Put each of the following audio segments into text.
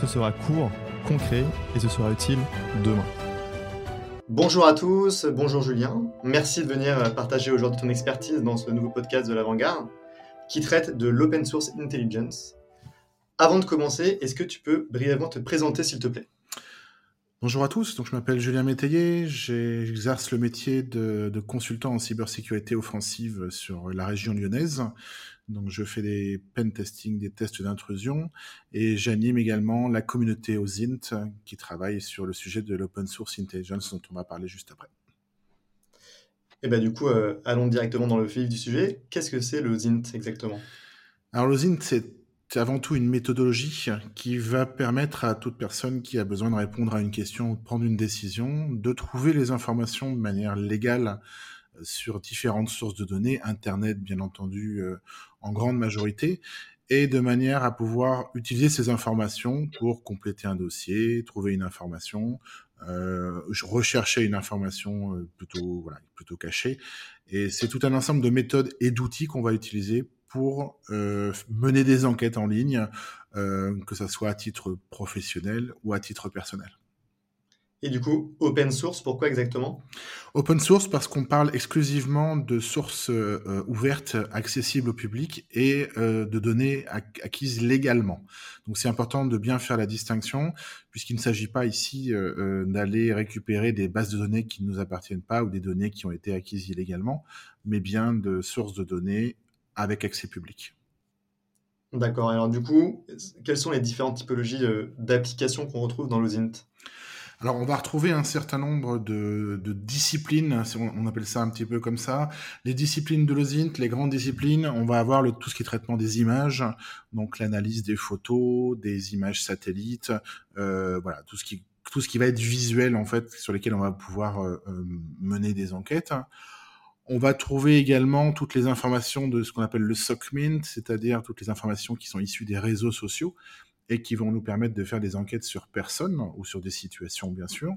Ce sera court, concret, et ce sera utile demain. Bonjour à tous, bonjour Julien. Merci de venir partager aujourd'hui ton expertise dans ce nouveau podcast de l'Avant-Garde qui traite de l'open source intelligence. Avant de commencer, est-ce que tu peux brièvement te présenter s'il te plaît? Bonjour à tous, donc je m'appelle Julien Métayer, j'exerce le métier de, consultant en cybersécurité offensive sur la région lyonnaise. Donc je fais des pen testing, des tests d'intrusion et j'anime également la communauté OSINT qui travaille sur le sujet de l'open source intelligence dont on va parler juste après. Et eh bien du coup, euh, allons directement dans le vif du sujet. Qu'est-ce que c'est le ZINT exactement? Alors le ZINT, c'est c'est avant tout une méthodologie qui va permettre à toute personne qui a besoin de répondre à une question ou de prendre une décision de trouver les informations de manière légale euh, sur différentes sources de données, Internet bien entendu euh, en grande majorité, et de manière à pouvoir utiliser ces informations pour compléter un dossier, trouver une information, euh, rechercher une information plutôt voilà plutôt cachée. Et c'est tout un ensemble de méthodes et d'outils qu'on va utiliser pour euh, mener des enquêtes en ligne, euh, que ce soit à titre professionnel ou à titre personnel. Et du coup, open source, pourquoi exactement? Open source parce qu'on parle exclusivement de sources euh, ouvertes, accessibles au public et de données acquises légalement. Donc c'est important de bien faire la distinction puisqu'il ne s'agit pas ici d'aller récupérer des bases de données qui ne nous appartiennent pas ou des données qui ont été acquises illégalement, mais bien de sources de données avec accès public. D'accord. Alors du coup, quelles sont les différentes typologies euh, d'applications qu'on retrouve dans l'OSINT alors, on va retrouver un certain nombre de, disciplines, on appelle ça un petit peu comme ça. Les disciplines de l'OSINT, les grandes disciplines, on va avoir tout ce qui est traitement des images, donc l'analyse des photos, des images satellites, euh, voilà, tout ce qui tout ce qui va être visuel en fait, sur lesquels on va pouvoir euh, mener des enquêtes. On va trouver également toutes les informations de ce qu'on appelle le SOCMINT, c'est-à-dire toutes les informations qui sont issues des réseaux sociaux et qui vont nous permettre de faire des enquêtes sur personnes ou sur des situations, bien sûr.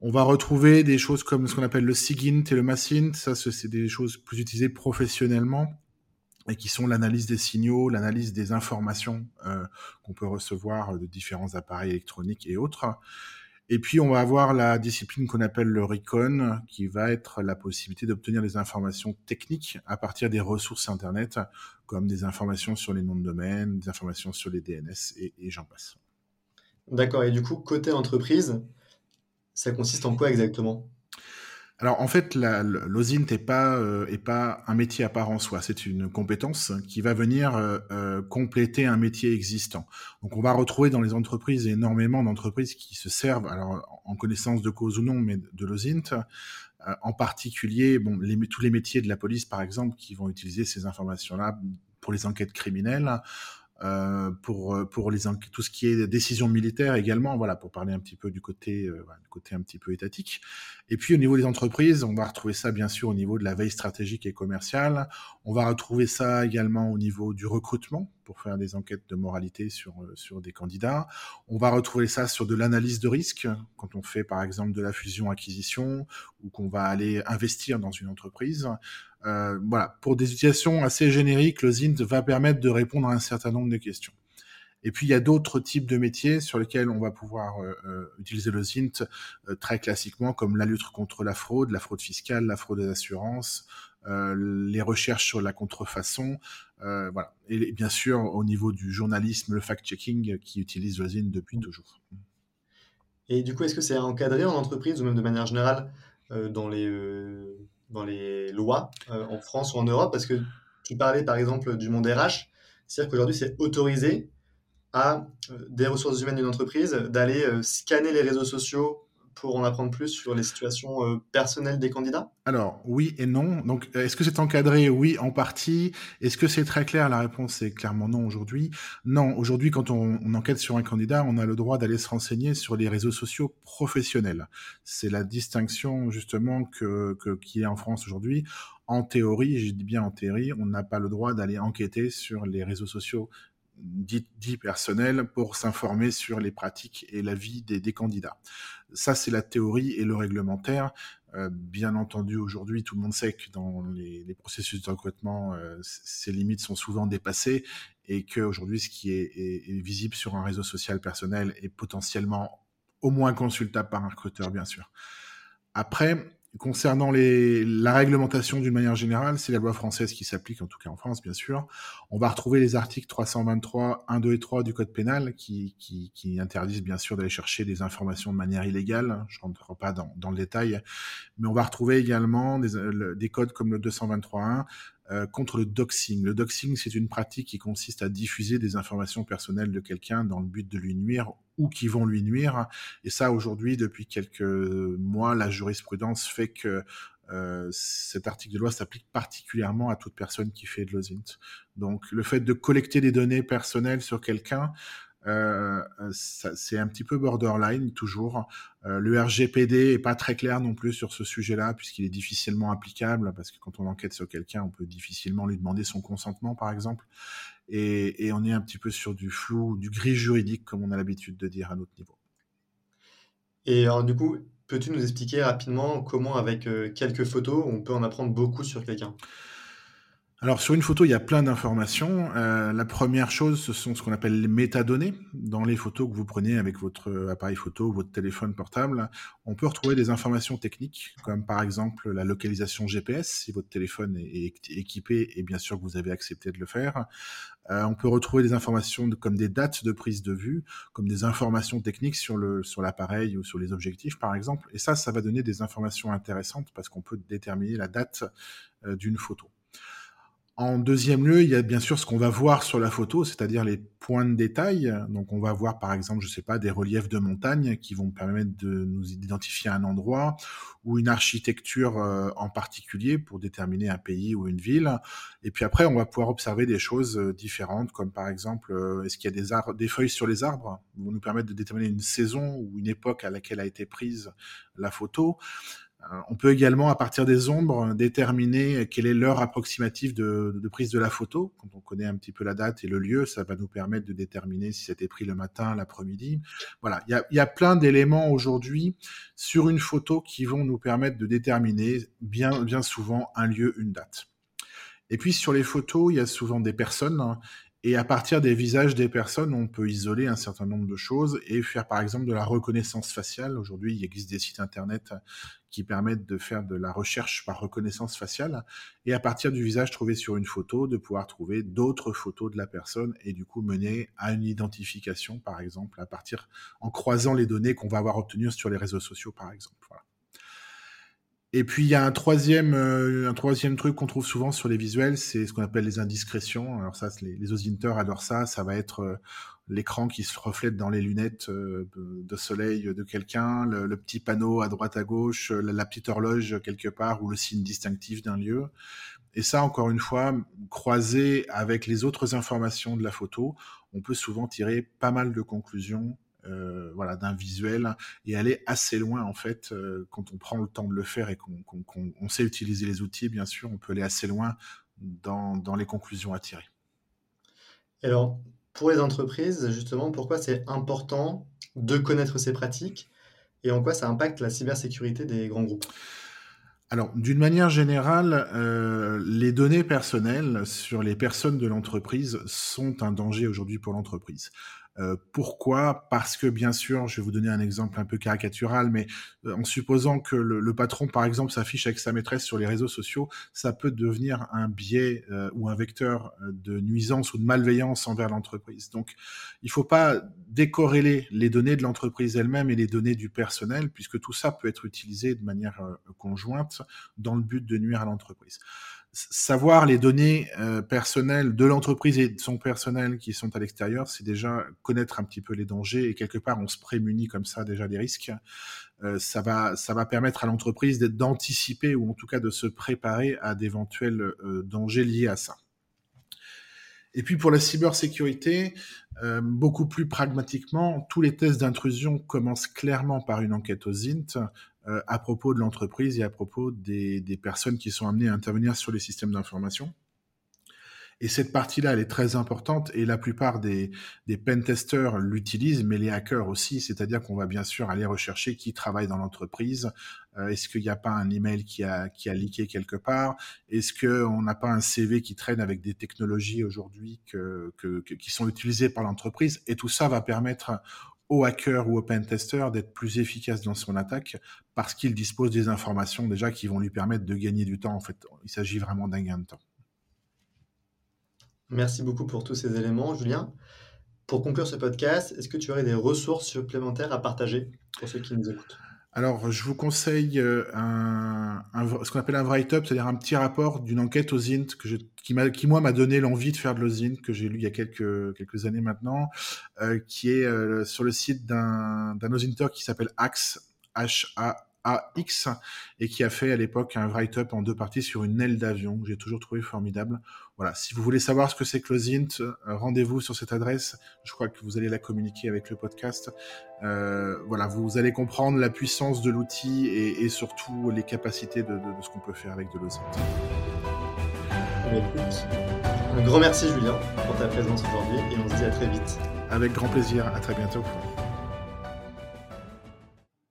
On va retrouver des choses comme ce qu'on appelle le SIGINT et le MASINT. Ça, c'est des choses plus utilisées professionnellement et qui sont l'analyse des signaux, l'analyse des informations euh, qu'on peut recevoir de différents appareils électroniques et autres. Et puis, on va avoir la discipline qu'on appelle le recon, qui va être la possibilité d'obtenir des informations techniques à partir des ressources Internet, comme des informations sur les noms de domaine, des informations sur les DNS, et, et j'en passe. D'accord. Et du coup, côté entreprise, ça consiste en quoi exactement? Alors en fait, l'OSINT n'est pas, euh, pas un métier à part en soi, c'est une compétence qui va venir euh, euh, compléter un métier existant. Donc on va retrouver dans les entreprises énormément d'entreprises qui se servent, alors en connaissance de cause ou non, mais de l'OSINT. en particulier, bon, les, tous les métiers de la police, par exemple, qui vont utiliser ces informations-là pour les enquêtes criminelles. Euh, pour euh, pour les tout ce qui est décision militaire également voilà pour parler un petit peu du côté euh, côté un petit peu étatique. Et puis au niveau des entreprises on va retrouver ça bien sûr au niveau de la veille stratégique et commerciale. On va retrouver ça également au niveau du recrutement pour faire des enquêtes de moralité sur sur des candidats. On va retrouver ça sur de l'analyse de risque quand on fait par exemple de la fusion acquisition ou qu'on va aller investir dans une entreprise. Euh, voilà, pour des utilisations assez génériques, le ZINT va permettre de répondre à un certain nombre de questions. Et puis il y a d'autres types de métiers sur lesquels on va pouvoir euh, euh, utiliser le ZINT très classiquement, comme la lutte contre la fraude, la fraude fiscale, la fraude des assurances, les recherches sur la contrefaçon, voilà. Et bien sûr au niveau du journalisme, le fact-checking qui utilise le ZINT depuis toujours. Et du coup, est-ce que c'est encadré en entreprise ou même de manière générale dans les dans les lois euh, en France ou en Europe? Parce que tu parlais par exemple du monde RH, c'est-à-dire qu'aujourd'hui c'est autorisé à euh, des ressources humaines d'une entreprise d'aller euh, scanner les réseaux sociaux pour en apprendre plus sur les situations euh, personnelles des candidats? Alors, oui et non. Donc, est-ce que c'est encadré? Oui, en partie. Est-ce que c'est très clair? La réponse est clairement non aujourd'hui. Non, aujourd'hui, quand on, enquête sur un candidat, on a le droit d'aller se renseigner sur les réseaux sociaux professionnels. C'est la distinction, justement, que, que, qui est en France aujourd'hui. En théorie, je dis bien en théorie, on n'a pas le droit d'aller enquêter sur les réseaux sociaux dit, dit personnel pour s'informer sur les pratiques et la vie des candidats. Ça, c'est la théorie et le réglementaire. Euh, bien entendu, aujourd'hui, tout le monde sait que dans les, les processus de recrutement, euh, ces limites sont souvent dépassées et qu'aujourd'hui, ce qui est, est, est, visible sur un réseau social personnel est potentiellement au moins consultable par un recruteur, bien sûr. Après, Concernant la réglementation d'une manière générale, c'est la loi française qui s'applique, en tout cas en France, bien sûr. On va retrouver les articles 323, 1, 2 et 3 du Code pénal qui, interdisent, bien sûr, d'aller chercher des informations de manière illégale. Je ne rentre pas dans, dans, le détail. Mais on va retrouver également des, des codes comme le 223.1 euh, contre le doxing. Le doxing, c'est une pratique qui consiste à diffuser des informations personnelles de quelqu'un dans le but de lui nuire ou qui vont lui nuire. Et ça, aujourd'hui, depuis quelques mois, la jurisprudence fait que euh, cet article de loi s'applique particulièrement à toute personne qui fait de l'OSINT. Donc, le fait de collecter des données personnelles sur quelqu'un, euh, c'est un petit peu borderline toujours. Euh, le RGPD est pas très clair non plus sur ce sujet-là puisqu'il est difficilement applicable parce que quand on enquête sur quelqu'un, on peut difficilement lui demander son consentement par exemple. Et, on est un petit peu sur du flou, du gris juridique comme on a l'habitude de dire à notre niveau. Et du coup, peux-tu nous expliquer rapidement comment avec euh, quelques photos on peut en apprendre beaucoup sur quelqu'un? Alors sur une photo, il y a plein d'informations. Euh, la première chose, ce sont ce qu'on appelle les métadonnées. Dans les photos que vous prenez avec votre appareil photo, votre téléphone portable, on peut retrouver des informations techniques, comme par exemple la localisation GPS, si votre téléphone est équipé et bien sûr que vous avez accepté de le faire. Euh, on peut retrouver des informations comme des dates de prise de vue, comme des informations techniques sur le sur l'appareil ou sur les objectifs par exemple. Et ça, ça va donner des informations intéressantes parce qu'on peut déterminer la date euh, d'une photo. En deuxième lieu, il y a bien sûr ce qu'on va voir sur la photo, c'est-à-dire les points de détail. Donc, on va voir, par exemple, je sais pas, des reliefs de montagne qui vont permettre de nous identifier un endroit ou une architecture euh, en particulier pour déterminer un pays ou une ville. Et puis après, on va pouvoir observer des choses euh, différentes, comme par exemple, euh, est-ce qu'il y a des, des feuilles sur les arbres, vont nous permettre de déterminer une saison ou une époque à laquelle a été prise la photo. Euh, on peut également, à partir des ombres, déterminer quelle est l'heure approximative de, prise de la photo. Quand on connaît un petit peu la date et le lieu, ça va nous permettre de déterminer si c'était pris le matin, l'après-midi. Voilà, il y a, y a, plein d'éléments aujourd'hui sur une photo qui vont nous permettre de déterminer bien, bien souvent un lieu, une date. Et puis sur les photos, il y a souvent des personnes hein, et à partir des visages des personnes, on peut isoler un certain nombre de choses et faire par exemple de la reconnaissance faciale. Aujourd'hui, il existe des sites internet qui permettent de faire de la recherche par reconnaissance faciale et à partir du visage trouvé sur une photo, de pouvoir trouver d'autres photos de la personne et du coup mener à une identification par exemple à partir en croisant les données qu'on va avoir obtenues sur les réseaux sociaux par exemple. Et puis il y a un troisième, euh, un troisième truc qu'on trouve souvent sur les visuels, c'est ce qu'on appelle les indiscrétions. Alors ça, les, les osinteurs adorent ça. Ça va être euh, l'écran qui se reflète dans les lunettes euh, de soleil de quelqu'un, le, petit panneau à droite à gauche, la, petite horloge quelque part ou le signe distinctif d'un lieu. Et ça, encore une fois, croisé avec les autres informations de la photo, on peut souvent tirer pas mal de conclusions euh, voilà, d'un visuel et aller assez loin en fait euh, quand on prend le temps de le faire et qu'on qu qu on sait utiliser les outils, bien sûr, on peut aller assez loin dans, dans les conclusions à tirer. Alors, pour les entreprises, justement, pourquoi c'est important de connaître ces pratiques et en quoi ça impacte la cybersécurité des grands groupes? Alors, d'une manière générale, euh, les données personnelles sur les personnes de l'entreprise sont un danger aujourd'hui pour l'entreprise. Euh, pourquoi? Parce que bien sûr, je vais vous donner un exemple un peu caricatural, mais euh, en supposant que le, le patron, par exemple, s'affiche avec sa maîtresse sur les réseaux sociaux, ça peut devenir un biais euh, ou un vecteur euh, de nuisance ou de malveillance envers l'entreprise. Donc, il ne faut pas décorréler les données de l'entreprise elle-même et les données du personnel, puisque tout ça peut être utilisé de manière conjointe dans le but de nuire à l'entreprise. Savoir les données euh, personnelles de l'entreprise et de son personnel qui sont à l'extérieur, c'est déjà connaître un petit peu les dangers et quelque part on se prémunit comme ça déjà des risques. Euh, ça va ça va permettre à l'entreprise d'anticiper ou en tout cas de se préparer à d'éventuels euh, dangers liés à ça. Et puis pour la cybersécurité, beaucoup plus pragmatiquement, tous les tests d'intrusion commencent clairement par une enquête aux INT euh, à propos de l'entreprise et à propos des, personnes qui sont amenées à intervenir sur les systèmes d'information. Et cette partie-là, elle est très importante et la plupart des, pentesters l'utilisent, mais les hackers aussi, c'est-à-dire qu'on va bien sûr aller rechercher qui travaille dans l'entreprise. Euh, Est-ce qu'il n'y a pas un email qui a, qui a leaké quelque part? Est-ce qu'on n'a pas un CV qui traîne avec des technologies aujourd'hui que, qui sont utilisées par l'entreprise? Et tout ça va permettre au hacker ou au pentester d'être plus efficace dans son attaque parce qu'il dispose des informations déjà qui vont lui permettre de gagner du temps. En fait, il s'agit vraiment d'un gain de temps. Merci beaucoup pour tous ces éléments, Julien. Pour conclure ce podcast, est-ce que tu aurais des ressources supplémentaires à partager pour ceux qui nous écoutent? Alors, je vous conseille euh, ce qu'on appelle un write-up, c'est-à-dire un petit rapport d'une enquête aux INT que qui, moi, m'a donné l'envie de faire de l'OSINT, que j'ai lu il y a quelques, quelques années maintenant, euh, qui est euh, sur le site d'un OSINTer qui s'appelle Axe, H-A AX et qui a fait à l'époque un write-up en deux parties sur une aile d'avion que j'ai toujours trouvé formidable. Voilà, si vous voulez savoir ce que c'est que l'OSINT, euh, rendez-vous sur cette adresse. Je crois que vous allez la communiquer avec le podcast. Euh, voilà, vous allez comprendre la puissance de l'outil et, et, surtout les capacités de, de, de ce qu'on peut faire avec de l'OSINT. Un grand merci Julien pour ta présence aujourd'hui et on se dit à très vite. Avec grand plaisir, à très bientôt.